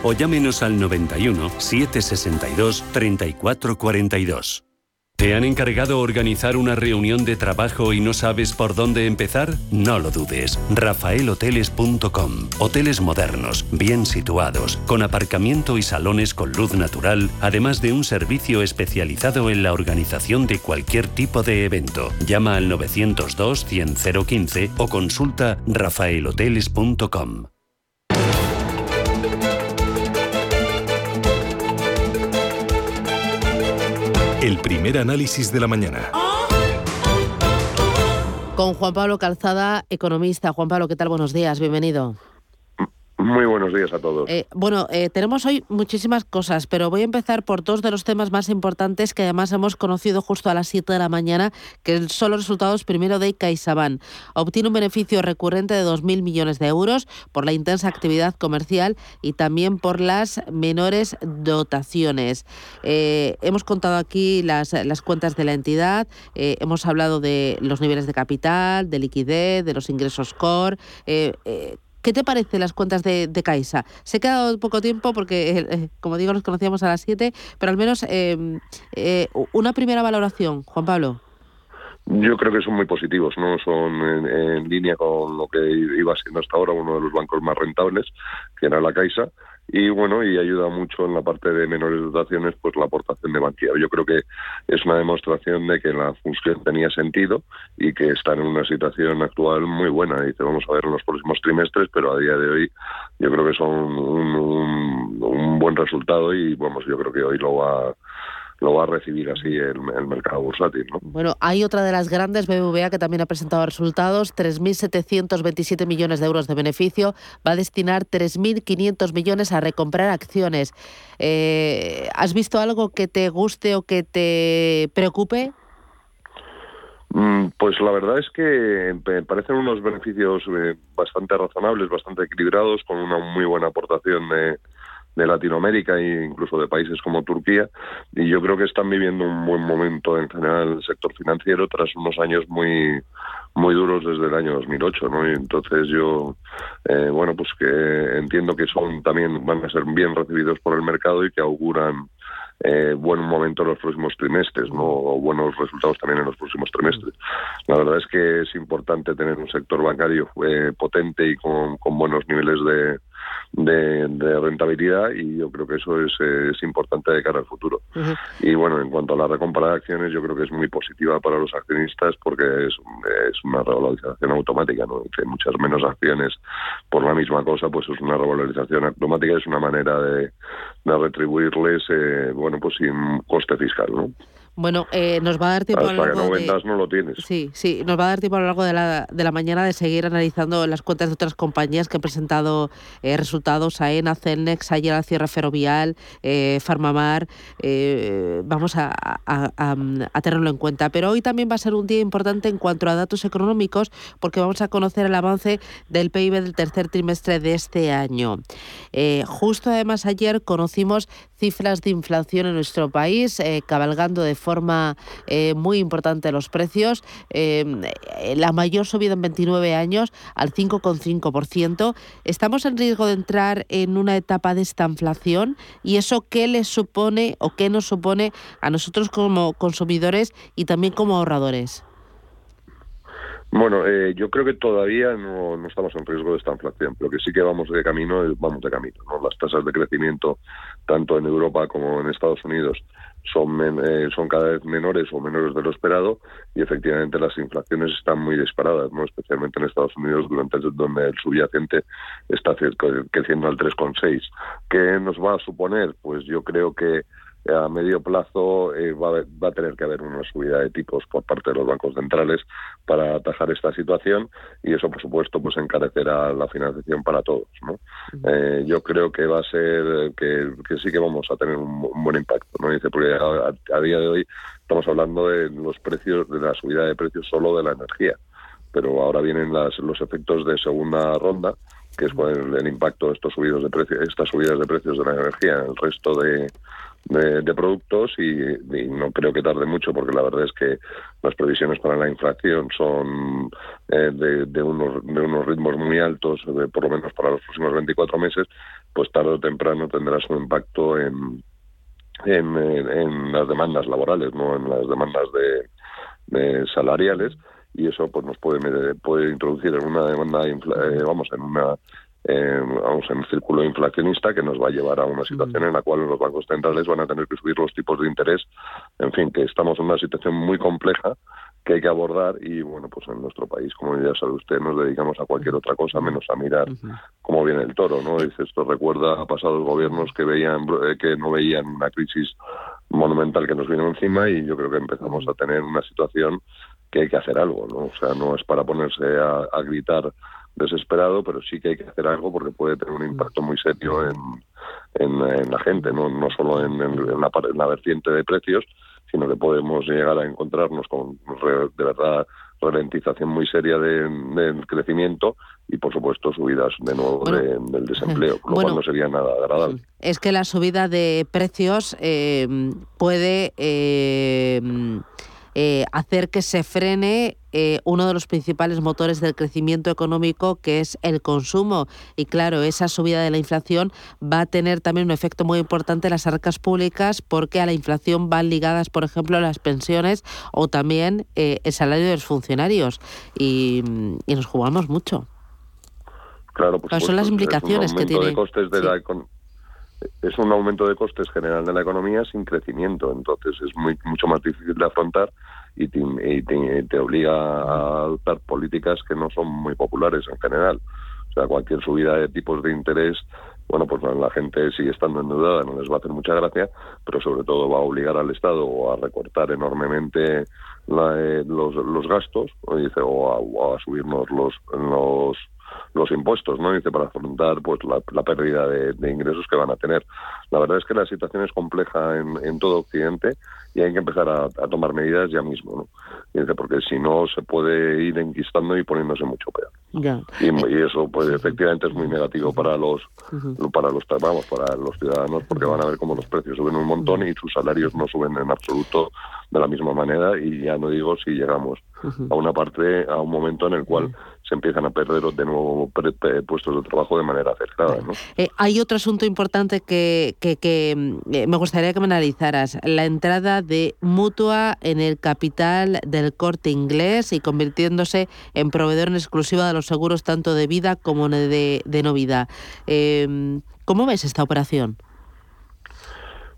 o llámenos al 91 762 3442. ¿Te han encargado organizar una reunión de trabajo y no sabes por dónde empezar? No lo dudes. rafaelhoteles.com. Hoteles modernos, bien situados, con aparcamiento y salones con luz natural, además de un servicio especializado en la organización de cualquier tipo de evento. Llama al 902 100 015 o consulta rafaelhoteles.com. El primer análisis de la mañana. Con Juan Pablo Calzada, economista. Juan Pablo, ¿qué tal? Buenos días, bienvenido. Muy buenos días a todos. Eh, bueno, eh, tenemos hoy muchísimas cosas, pero voy a empezar por dos de los temas más importantes que además hemos conocido justo a las 7 de la mañana, que son los resultados primero de CaixaBank. Obtiene un beneficio recurrente de 2.000 millones de euros por la intensa actividad comercial y también por las menores dotaciones. Eh, hemos contado aquí las, las cuentas de la entidad, hemos hablado de los niveles de capital, de liquidez, de los ingresos core. ¿Qué te parecen las cuentas de, de Caixa? Se ha quedado poco tiempo porque, eh, eh, como digo, nos conocíamos a las 7, pero al menos em, eh, una primera valoración, Juan Pablo. Yo creo que son muy positivos, no son en, línea con lo que iba siendo hasta ahora uno de los bancos más rentables, que era la Caixa, y bueno, y ayuda mucho en la parte de menores dotaciones, pues la aportación de Bankia. Yo creo que es una demostración de que la función tenía sentido y que está en una situación actual muy buena. Te vamos a ver en los próximos trimestres, pero a día de hoy yo creo que son un, un buen resultado y vamos, yo creo que hoy lo va lo va a recibir así el, mercado bursátil. ¿no? Bueno, hay otra de las grandes, BBVA, que también ha presentado resultados, 3.727 millones de euros de beneficio, va a destinar 3.500 millones a recomprar acciones. Eh, ¿Has visto algo que te guste o que te preocupe? Mm, pues la verdad es que parecen unos beneficios eh, bastante razonables, bastante equilibrados, con una muy buena aportación de de Latinoamérica e incluso de países como Turquía y yo creo que están viviendo un buen momento en general el sector financiero tras unos años muy muy duros desde el año 2008 ¿no? y entonces yo eh, bueno pues que entiendo que son también van a ser bien recibidos por el mercado y que auguran eh, buen momento en los próximos trimestres, ¿no? o buenos resultados también en los próximos trimestres. La verdad es que es importante tener un sector bancario eh, potente y con, con buenos niveles de, de, rentabilidad y yo creo que eso es, es importante de cara al futuro. Y bueno, en cuanto a la recompra de acciones, yo creo que es muy positiva para los accionistas porque es, es una revalorización automática, ¿no? Que muchas menos acciones por la misma cosa, pues es una revalorización automática, es una manera de, de retribuirles, eh, bueno, pues sin coste fiscal, ¿no? Bueno, eh, nos va a dar tiempo a lo largo que no no lo tienes. Sí, sí, nos va a dar tiempo a lo largo de la, de la mañana de seguir analizando las cuentas de otras compañías que han presentado eh, resultados, AENA, Celnex, ayer al cierre ferrovial, eh, Farmamar, eh, vamos a, a, tenerlo en cuenta. Pero hoy también va a ser un día importante en cuanto a datos económicos porque vamos a conocer el avance del PIB del tercer trimestre de este año. justo además ayer conocimos cifras de inflación en nuestro país, cabalgando de forma eh, muy importante los precios. Eh, la mayor subida en 29 años, al 5,5%. Estamos en riesgo de entrar en una etapa de esta inflación y eso qué les supone o qué nos supone a nosotros como consumidores y también como ahorradores. Bueno, eh, yo creo que todavía no, no, estamos en riesgo de esta inflación, pero que sí que vamos de camino, vamos de camino. ¿no? Las tasas de crecimiento, tanto en Europa como en Estados Unidos, son, eh, son cada vez menores o menores de lo esperado y efectivamente las inflaciones están muy disparadas, no especialmente en Estados Unidos, durante donde el subyacente está creciendo al 3,6. ¿Qué nos va a suponer? Pues yo creo que a medio plazo eh, va, a, va, a tener que haber una subida de tipos por parte de los bancos centrales para atajar esta situación y eso, por supuesto, pues encarecerá la financiación para todos. ¿no? Eh, yo creo que va a ser que, que, sí que vamos a tener un, un buen impacto. ¿no? Dice, porque a, a, día de hoy estamos hablando de los precios, de la subida de precios solo de la energía, pero ahora vienen las, los efectos de segunda ronda que es el, el impacto de estos subidos de precios, estas subidas de precios de la energía en el resto de, de, de productos y, no creo que tarde mucho porque la verdad es que las previsiones para la inflación son eh, de, unos, de unos ritmos muy altos, de, por lo menos para los próximos 24 meses, pues tarde o temprano tendrá su impacto en, en, en las demandas laborales, no en las demandas de, de salariales y eso pues nos puede puede introducir en una demanda eh, vamos en una eh, vamos en un círculo inflacionista que nos va a llevar a una situación en la cual los bancos centrales van a tener que subir los tipos de interés en fin que estamos en una situación muy compleja que hay que abordar y bueno pues en nuestro país como ya sabe usted nos dedicamos a cualquier otra cosa menos a mirar uh -huh. cómo viene el toro no dice esto recuerda a pasados gobiernos que veían eh, que no veían una crisis monumental que nos vino encima y yo creo que empezamos a tener una situación que hay que hacer algo, ¿no? O sea, no es para ponerse a, a, gritar desesperado, pero sí que hay que hacer algo porque puede tener un impacto muy serio en, en, en la gente, no, no solo en, en, la, en la vertiente de precios, sino que podemos llegar a encontrarnos con de verdad ralentización muy seria del de crecimiento y por supuesto subidas de nuevo bueno, de, del desempleo, lo bueno, cual no sería nada agradable. Es que la subida de precios eh, puede eh, eh, hacer que se frene eh, uno de los principales motores del crecimiento económico, que es el consumo. Y claro, esa subida de la inflación va a tener también un efecto muy importante en las arcas públicas, porque a la inflación van ligadas, por ejemplo, las pensiones o también eh, el salario de los funcionarios. Y, y nos jugamos mucho. Claro, por son las implicaciones que tiene. De costes de sí. la es un aumento de costes general de la economía sin crecimiento, entonces es muy mucho más difícil de afrontar y te, y te, obliga a adoptar políticas que no son muy populares en general. O sea, cualquier subida de tipos de interés, bueno, pues la gente sigue estando endeudada, no les va a hacer mucha gracia, pero sobre todo va a obligar al Estado a recortar enormemente la, eh, los, los gastos, o, dice, a, o a subirnos los, los los impuestos, ¿no? Dice, para afrontar pues la, la pérdida de, de, ingresos que van a tener. La verdad es que la situación es compleja en, en todo Occidente y hay que empezar a, a, tomar medidas ya mismo, ¿no? Dice, porque si no se puede ir enquistando y poniéndose mucho peor. Y, y, eso, pues efectivamente es muy negativo para los, uh -huh. para los, vamos, para los ciudadanos, porque van a ver cómo los precios suben un montón y sus salarios no suben en absoluto de la misma manera y ya no digo si llegamos uh -huh. a una parte, a un momento en el cual uh -huh. Se empiezan a perder de nuevo puestos de trabajo de manera acertada. ¿no? Eh, hay otro asunto importante que, que, que eh, me gustaría que me analizaras, la entrada de Mutua en el capital del corte inglés y convirtiéndose en proveedor en exclusiva de los seguros tanto de vida como de, de no vida. Eh, ¿Cómo ves esta operación?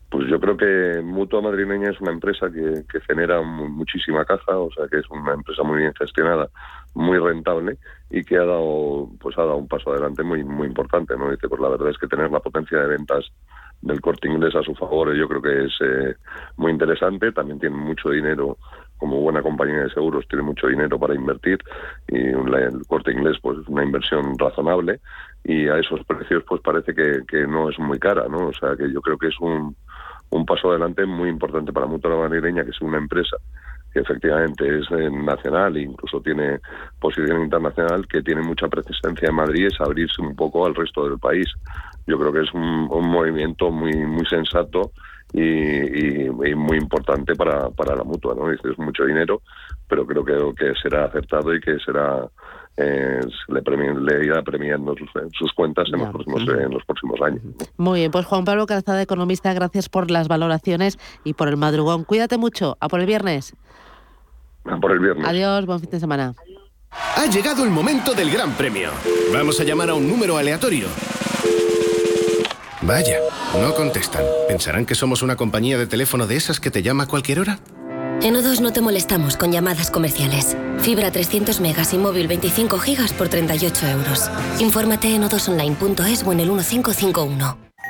Pues yo creo que Mutua Madrileña es una empresa que, que, genera muchísima caja, o sea que es una empresa muy bien gestionada, muy rentable y que ha dado pues ha dado un paso adelante muy muy importante, ¿no? Dice, pues la verdad es que tener la potencia de ventas del corte inglés a su favor yo creo que es eh, muy interesante, también tiene mucho dinero como buena compañía de seguros tiene mucho dinero para invertir y el corte inglés pues es una inversión razonable y a esos precios pues parece que, que no es muy cara, ¿no? O sea que yo creo que es un un paso adelante muy importante para Mutua Madrileña, que es una empresa que efectivamente es eh, nacional e incluso tiene posición internacional, que tiene mucha presencia en Madrid, es abrirse un poco al resto del país. Yo creo que es un, movimiento muy, muy sensato y, muy importante para, para la mutua, ¿no? Es mucho dinero, pero creo que, que será acertado y que será eh, le, premien, le, irá premiando sus, sus cuentas en los, próximos, en los, próximos, años. Muy bien, pues Juan Pablo Calzada, economista, gracias por las valoraciones y por el madrugón. Cuídate mucho, a por el viernes. A por el viernes. Adiós, buen fin de semana. Ha llegado el momento del gran premio. Vamos a llamar a un número aleatorio. Vaya, no contestan. ¿Pensarán que somos una compañía de teléfono de esas que te llama a cualquier hora? En O2 no te molestamos con llamadas comerciales. Fibra 300 megas y móvil 25 gigas por 38 euros. Infórmate en odosonline.es o en el 1551.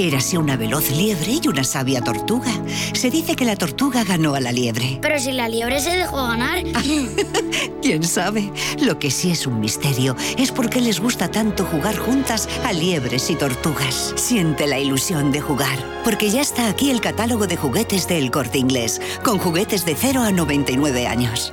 Érase una veloz liebre y una sabia tortuga. Se dice que la tortuga ganó a la liebre. Pero si la liebre se dejó ganar. ¿Quién sabe? Lo que sí es un misterio es por qué les gusta tanto jugar juntas a liebres y tortugas. Siente la ilusión de jugar, porque ya está aquí el catálogo de juguetes del Corte Inglés, con juguetes de 0 a 99 años.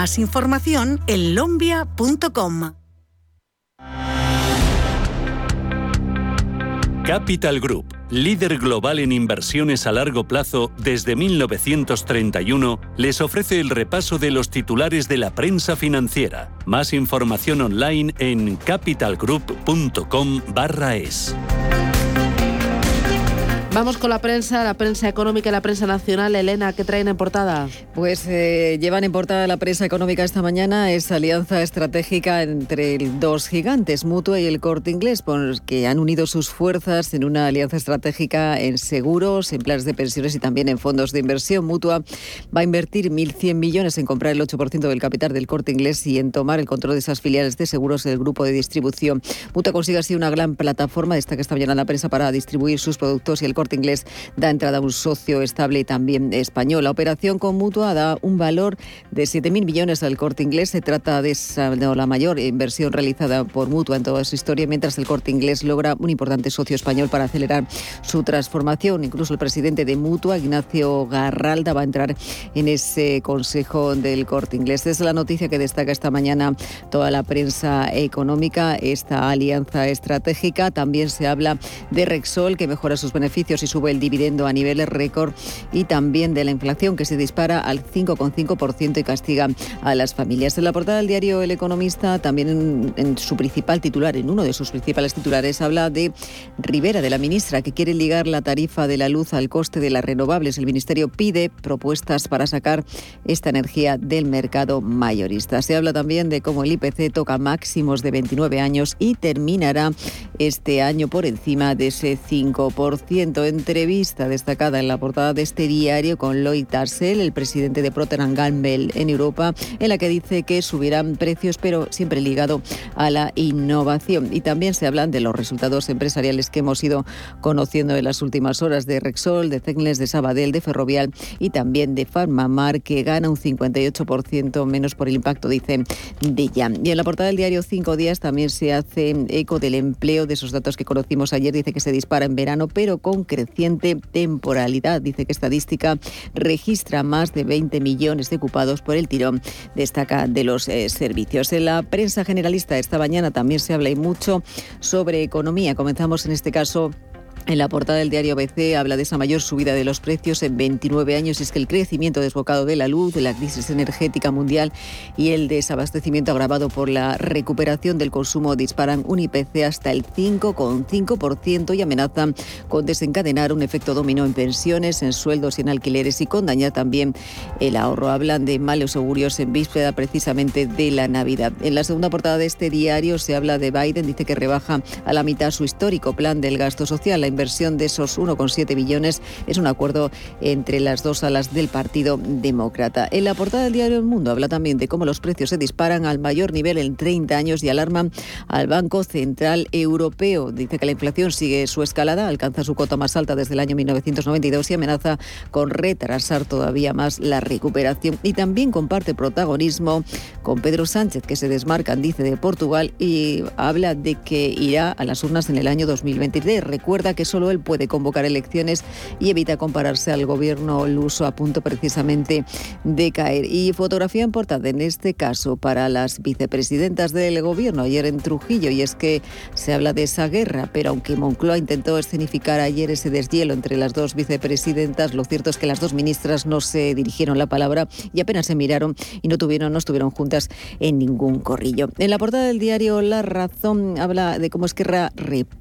Información en lombia.com. Capital Group, líder global en inversiones a largo plazo desde 1931, les ofrece el repaso de los titulares de la prensa financiera. Más información online en capitalgroup.com/es. Vamos con la prensa, la prensa económica y la prensa nacional. Elena, ¿qué traen en portada? Pues eh, llevan en portada la prensa económica esta mañana esa alianza estratégica entre dos gigantes, Mutua y el Corte Inglés, que han unido sus fuerzas en una alianza estratégica en seguros, en planes de pensiones y también en fondos de inversión. Mutua va a invertir 1.100 millones en comprar el 8% del capital del Corte Inglés y en tomar el control de esas filiales de seguros del grupo de distribución. Mutua consigue así una gran plataforma, esta que está mañana la prensa, para distribuir sus productos y el Corte Inglés da entrada a un socio estable y también español. La operación con Mutua da un valor de 7.000 millones al Corte Inglés. Se trata de la mayor inversión realizada por Mutua en toda su historia, mientras el Corte Inglés logra un importante socio español para acelerar su transformación. Incluso el presidente de Mutua, Ignacio Garralda, va a entrar en ese consejo del Corte Inglés. Es la noticia que destaca esta mañana toda la prensa económica, esta alianza estratégica. También se habla de Rexol, que mejora sus beneficios y sube el dividendo a niveles récord y también de la inflación que se dispara al 5,5% y castiga a las familias. En la portada del diario El Economista, también en, su principal titular, en uno de sus principales titulares, habla de Rivera, de la ministra, que quiere ligar la tarifa de la luz al coste de las renovables. El Ministerio pide propuestas para sacar esta energía del mercado mayorista. Se habla también de cómo el IPC toca máximos de 29 años y terminará este año por encima de ese 5% entrevista destacada en la portada de este diario con Lloyd Tarsell, el presidente de Procter Gamble en Europa, en la que dice que subirán precios, pero siempre ligado a la innovación. Y también se hablan de los resultados empresariales que hemos ido conociendo en las últimas horas de Rexol, de Cegles, de Sabadell, de Ferrovial y también de Farmamar, que gana un 58% menos por el impacto, dice de. Y en la portada del diario Cinco Días también se hace eco del empleo de esos datos que conocimos ayer. Dice que se dispara en verano, pero con creciente temporalidad. Dice que estadística registra más de 20 millones de ocupados por el tirón, destaca de los eh, servicios. En la prensa generalista esta mañana también se habla y mucho sobre economía. Comenzamos en este caso en la portada del diario ABC habla de esa mayor subida de los precios en 29 años y es que el crecimiento desbocado de la luz, de la crisis energética mundial y el desabastecimiento agravado por la recuperación del consumo disparan un IPC hasta el 5,5% y amenazan con desencadenar un efecto dominó en pensiones, en sueldos y en alquileres y con dañar también el ahorro. Hablan de malos augurios en víspera precisamente de la Navidad. En la segunda portada de este diario se habla de Biden, dice que rebaja a la mitad su histórico plan del gasto social inversión de esos 1,7 billones es un acuerdo entre las dos alas del Partido Demócrata. En la portada del diario El Mundo habla también de cómo los precios se disparan al mayor nivel en 30 años y alarman al Banco Central Europeo. Dice que la inflación sigue su escalada, alcanza su cota más alta desde el año 1992 y amenaza con retrasar todavía más la recuperación. Y también comparte protagonismo con Pedro Sánchez, que se desmarcan, dice, de Portugal y habla de que irá a las urnas en el año 2023. Recuerda que que solo él puede convocar elecciones y evita compararse al gobierno luso a punto precisamente de caer. Y fotografía importante en este caso para las vicepresidentas del gobierno ayer en Trujillo y es que se habla de esa guerra, pero aunque Moncloa intentó escenificar ayer ese deshielo entre las dos vicepresidentas, lo cierto es que las dos ministras no se dirigieron la palabra y apenas se miraron y no tuvieron, no estuvieron juntas en ningún corrillo. En la portada del diario La Razón habla de cómo Esquerra,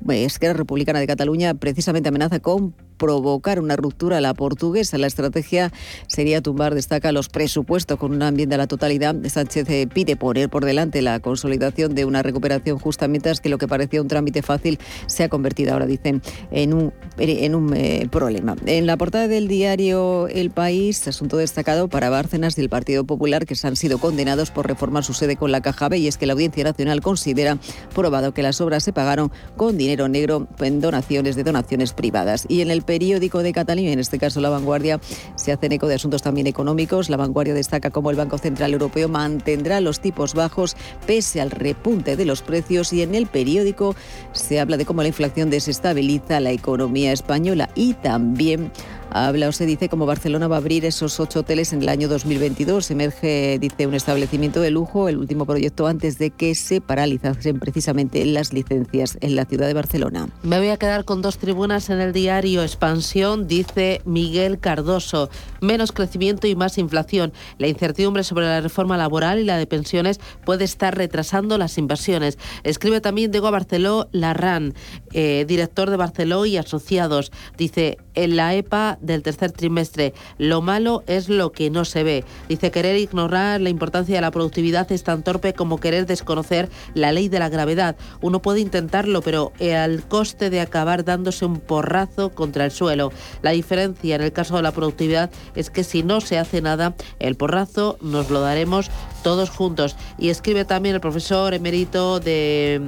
Esquerra Republicana de Cataluña precisamente amenaza con provocar una ruptura a la portuguesa. La estrategia sería tumbar, destaca, los presupuestos con una enmienda a la totalidad. Sánchez eh, pide poner por delante la consolidación de una recuperación justa, mientras que lo que parecía un trámite fácil se ha convertido ahora, dicen, en un, en un eh, problema. En la portada del diario El País, asunto destacado para Bárcenas y el Partido Popular, que se han sido condenados por reformar su sede con la Caja B, y es que la Audiencia Nacional considera probado que las obras se pagaron con dinero negro en donaciones de donaciones privadas. Y en el periódico de Cataluña, en este caso La Vanguardia, se hacen eco de asuntos también económicos. La Vanguardia destaca cómo el Banco Central Europeo mantendrá los tipos bajos pese al repunte de los precios y en el periódico se habla de cómo la inflación desestabiliza la economía española y también Habla o se dice cómo Barcelona va a abrir esos ocho hoteles en el año 2022. Emerge, dice, un establecimiento de lujo, el último proyecto antes de que se paralizasen precisamente las licencias en la ciudad de Barcelona. Me voy a quedar con dos tribunas en el diario Expansión, dice Miguel Cardoso. Menos crecimiento y más inflación. La incertidumbre sobre la reforma laboral y la de pensiones puede estar retrasando las inversiones. Escribe también Diego Barceló Larran, eh, director de Barceló y Asociados. Dice, en la EPA del tercer trimestre. Lo malo es lo que no se ve. Dice querer ignorar la importancia de la productividad es tan torpe como querer desconocer la ley de la gravedad. Uno puede intentarlo, pero al coste de acabar dándose un porrazo contra el suelo. La diferencia en el caso de la productividad es que si no se hace nada, el porrazo nos lo daremos todos juntos. Y escribe también el profesor emérito de,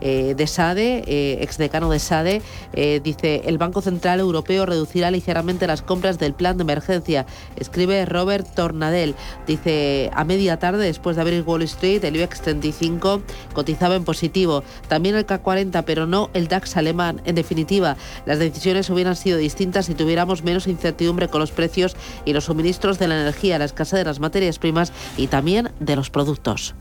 eh, de SADE, eh, exdecano de SADE, eh, dice, el Banco Central Europeo reducirá ligeramente las compras del plan de emergencia. Escribe Robert Tornadell, dice, a media tarde, después de abrir Wall Street, el IBEX 35 cotizaba en positivo. También el K40, pero no el DAX alemán. En definitiva, las decisiones hubieran sido distintas si tuviéramos menos incertidumbre con los precios y los suministros de la energía, la escasez de las materias primas y también de los productos.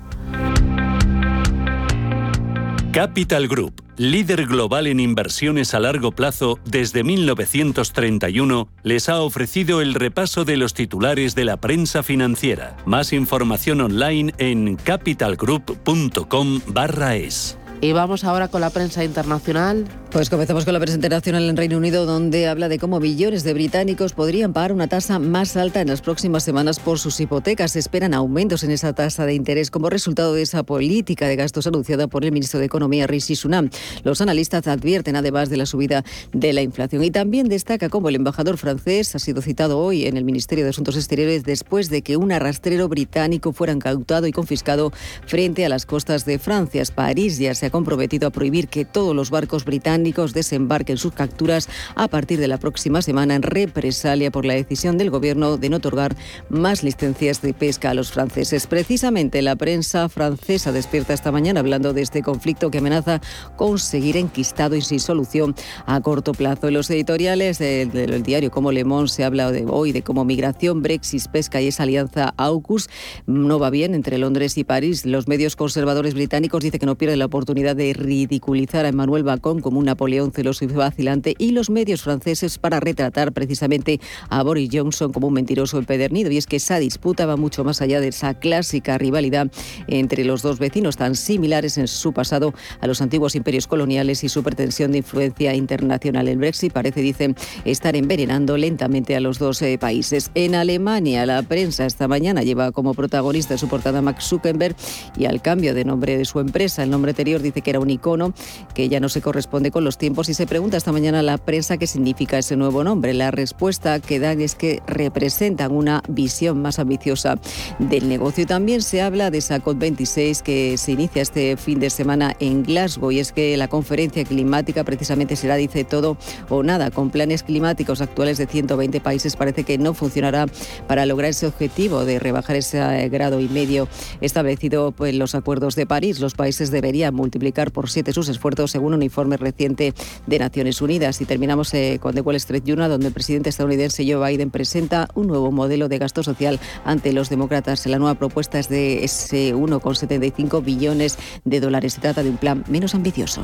Capital Group, líder global en inversiones a largo plazo desde 1931, les ha ofrecido el repaso de los titulares de la prensa financiera. Más información online en capitalgroup.com/es. Y vamos ahora con la prensa internacional. Pues comenzamos con la prensa internacional en Reino Unido, donde habla de cómo billones de británicos podrían pagar una tasa más alta en las próximas semanas por sus hipotecas. Se esperan aumentos en esa tasa de interés como resultado de esa política de gastos anunciada por el ministro de Economía, Rishi Sunak. Los analistas advierten además de la subida de la inflación y también destaca cómo el embajador francés ha sido citado hoy en el Ministerio de Asuntos Exteriores después de que un arrastrero británico fuera incautado y confiscado frente a las costas de Francia. París ya se ha comprometido a prohibir que todos los barcos británicos desembarquen sus capturas a partir de la próxima semana en represalia por la decisión del gobierno de no otorgar más licencias de pesca a los franceses. Precisamente la prensa francesa despierta esta mañana hablando de este conflicto que amenaza con seguir enquistado y sin solución a corto plazo. En los editoriales del, diario como Le Monde se habla de hoy de cómo migración, Brexit, pesca y esa alianza AUKUS no va bien entre Londres y París. Los medios conservadores británicos dicen que no pierden la oportunidad de ridiculizar a Emmanuel Macron como un Napoleón celoso y vacilante y los medios franceses para retratar precisamente a Boris Johnson como un mentiroso empedernido. Y es que esa disputa va mucho más allá de esa clásica rivalidad entre los dos vecinos tan similares en su pasado a los antiguos imperios coloniales y su pretensión de influencia internacional. El Brexit parece, dicen, estar envenenando lentamente a los dos eh, países. En Alemania, la prensa esta mañana lleva como protagonista su portada Max Zuckerberg y al cambio de nombre de su empresa, el nombre anterior dice que era un icono que ya no se corresponde con los tiempos y se pregunta esta mañana la prensa qué significa ese nuevo nombre. La respuesta que dan es que representan una visión más ambiciosa del negocio. Y también se habla de esa COP26 que se inicia este fin de semana en Glasgow y es que la conferencia climática precisamente será, dice, todo o nada. Con planes climáticos actuales de 120 países parece que no funcionará para lograr ese objetivo de rebajar ese grado y medio establecido en los acuerdos de París. Los países deberían multiplicar multiplicar por siete sus esfuerzos, según un informe reciente de Naciones Unidas. Y terminamos eh, con The Wall Street Journal, donde el presidente estadounidense Joe Biden presenta un nuevo modelo de gasto social ante los demócratas. La nueva propuesta es de ese 1,75 billones de dólares. Se trata de un plan menos ambicioso.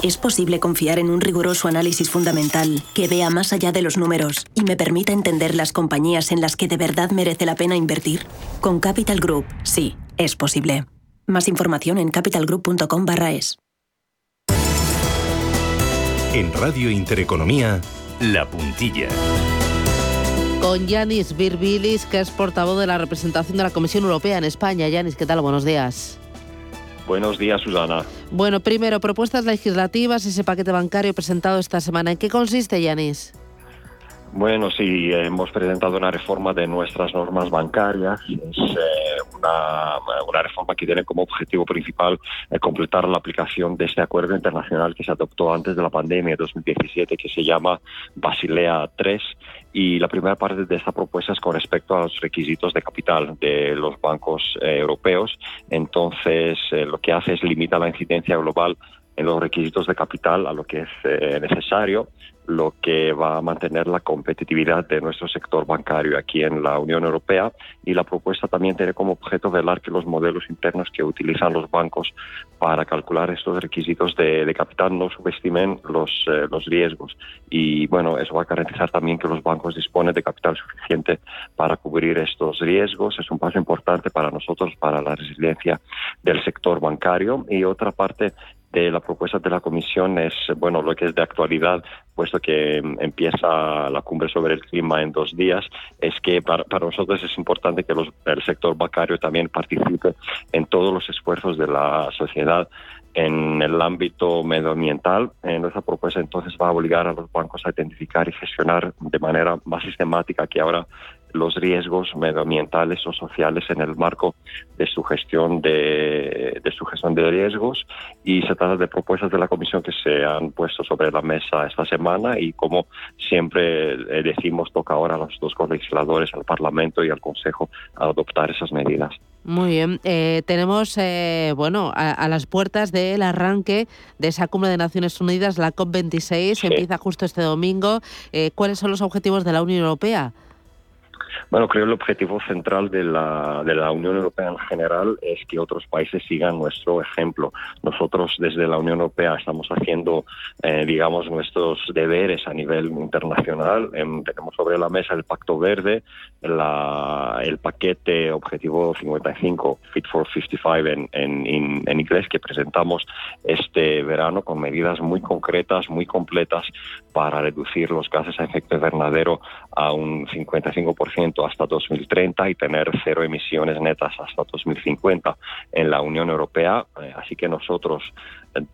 ¿Es posible confiar en un riguroso análisis fundamental que vea más allá de los números y me permita entender las compañías en las que de verdad merece la pena invertir? Con Capital Group, sí, es posible. Más información en capitalgroup.com es. En Radio Intereconomía, La Puntilla. Con Yanis Virbilis, que es portavoz de la representación de la Comisión Europea en España. Yanis, ¿qué tal? Buenos días. Buenos días, Susana. Bueno, primero, propuestas legislativas, ese paquete bancario presentado esta semana. ¿En qué consiste, Yanis? Bueno, sí, hemos presentado una reforma de nuestras normas bancarias. Es eh, una, reforma que tiene como objetivo principal eh, completar la aplicación de este acuerdo internacional que se adoptó antes de la pandemia de 2017, que se llama Basilea III. Y la primera parte de esta propuesta es con respecto a los requisitos de capital de los bancos eh, europeos. Entonces, lo que hace es limitar la incidencia global en los requisitos de capital a lo que es necesario lo que va a mantener la competitividad de nuestro sector bancario aquí en la Unión Europea. Y la propuesta también tiene como objeto velar que los modelos internos que utilizan los bancos para calcular estos requisitos de, capital no subestimen los, eh, los riesgos. Y bueno, eso va a garantizar también que los bancos disponen de capital suficiente para cubrir estos riesgos. Es un paso importante para nosotros, para la resiliencia del sector bancario. Y otra parte de la propuesta de la Comisión es, bueno, lo que es de actualidad, puesto que mm, empieza la cumbre sobre el clima en dos días, es que para, nosotros es importante que el sector bancario también participe en todos los esfuerzos de la sociedad en el ámbito medioambiental. En esa propuesta entonces va a obligar a los bancos a identificar y gestionar de manera más sistemática que ahora los riesgos medioambientales o sociales en el marco de su gestión de, su gestión de riesgos y se trata de propuestas de la comisión que se han puesto sobre la mesa esta semana y como siempre eh, decimos toca ahora a los dos legisladores al Parlamento y al Consejo adoptar esas medidas. Muy bien, eh, tenemos eh, bueno a, las puertas del arranque de esa cumbre de Naciones Unidas, la COP26, empieza justo este domingo. ¿Cuáles son los objetivos de la Unión Europea? Bueno, creo que el objetivo central de la, de la Unión Europea en general es que otros países sigan nuestro ejemplo. Nosotros desde la Unión Europea estamos haciendo, eh, digamos, nuestros deberes a nivel internacional. Em, tenemos sobre la mesa el Pacto Verde, la, el paquete Objetivo 55, Fit for 55 en, en, en inglés, que presentamos este verano con medidas muy concretas, muy completas para reducir los gases a efecto invernadero a un 55% hasta 2030 y tener cero emisiones netas hasta 2050 en la Unión Europea. Eh, así que nosotros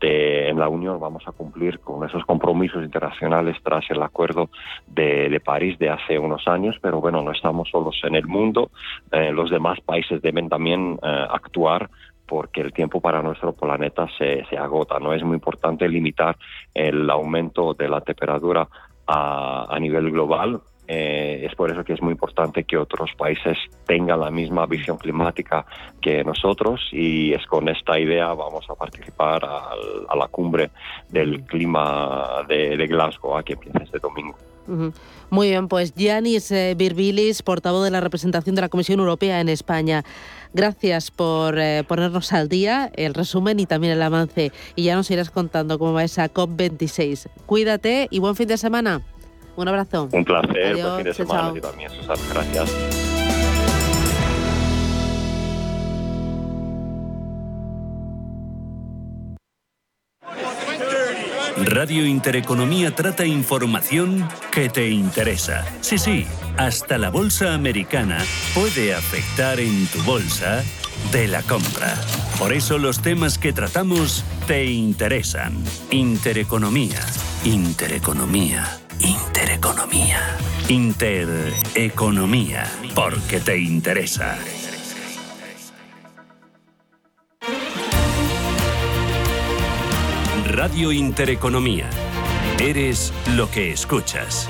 en la Unión vamos a cumplir con esos compromisos internacionales tras el acuerdo de, París de hace unos años, pero bueno, no estamos solos en el mundo. Eh, los demás países deben también eh, actuar porque el tiempo para nuestro planeta se, agota. No es muy importante limitar el aumento de la temperatura a nivel global, eh, es por eso que es muy importante que otros países tengan la misma visión climática que nosotros y es con esta idea vamos a participar a, la cumbre del clima de, Glasgow que empieza este domingo. Muy bien, pues Yanis eh, Virbilis, portavoz de la representación de la Comisión Europea en España. Gracias por eh, ponernos al día el resumen y también el avance. Y ya nos irás contando cómo va esa COP26. Cuídate y buen fin de semana. Un abrazo. Un placer, buen fin de semana también, Susana. Gracias. Radio Intereconomía trata información que te interesa. Sí, sí, hasta la bolsa americana puede afectar en tu bolsa de la compra. Por eso los temas que tratamos te interesan. Intereconomía. Intereconomía. Intereconomía. Intereconomía. Porque te interesa. Radio Intereconomía. Eres lo que escuchas.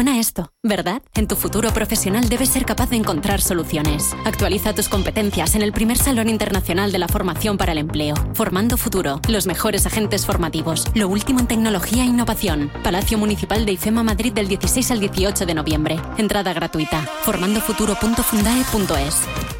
Suena esto, ¿verdad? En tu futuro profesional debes ser capaz de encontrar soluciones. Actualiza tus competencias en el primer Salón Internacional de la Formación para el Empleo. Formando Futuro, los mejores agentes formativos, lo último en tecnología e innovación. Palacio Municipal de IFEMA Madrid del 16 al 18 de noviembre. Entrada gratuita. formandofuturo.fundae.es.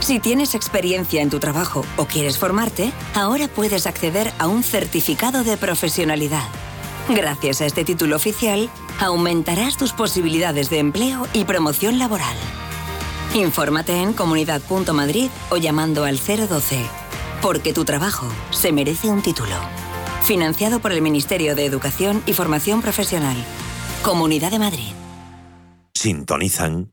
Si tienes experiencia en tu trabajo o quieres formarte, ahora puedes acceder a un certificado de profesionalidad. Gracias a este título oficial, aumentarás tus posibilidades de empleo y promoción laboral. Infórmate en comunidad.madrid o llamando al 012, porque tu trabajo se merece un título. Financiado por el Ministerio de Educación y Formación Profesional. Comunidad de Madrid. Sintonizan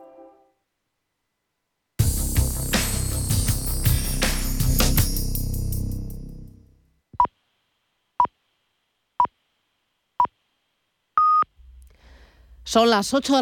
Son las 8 de la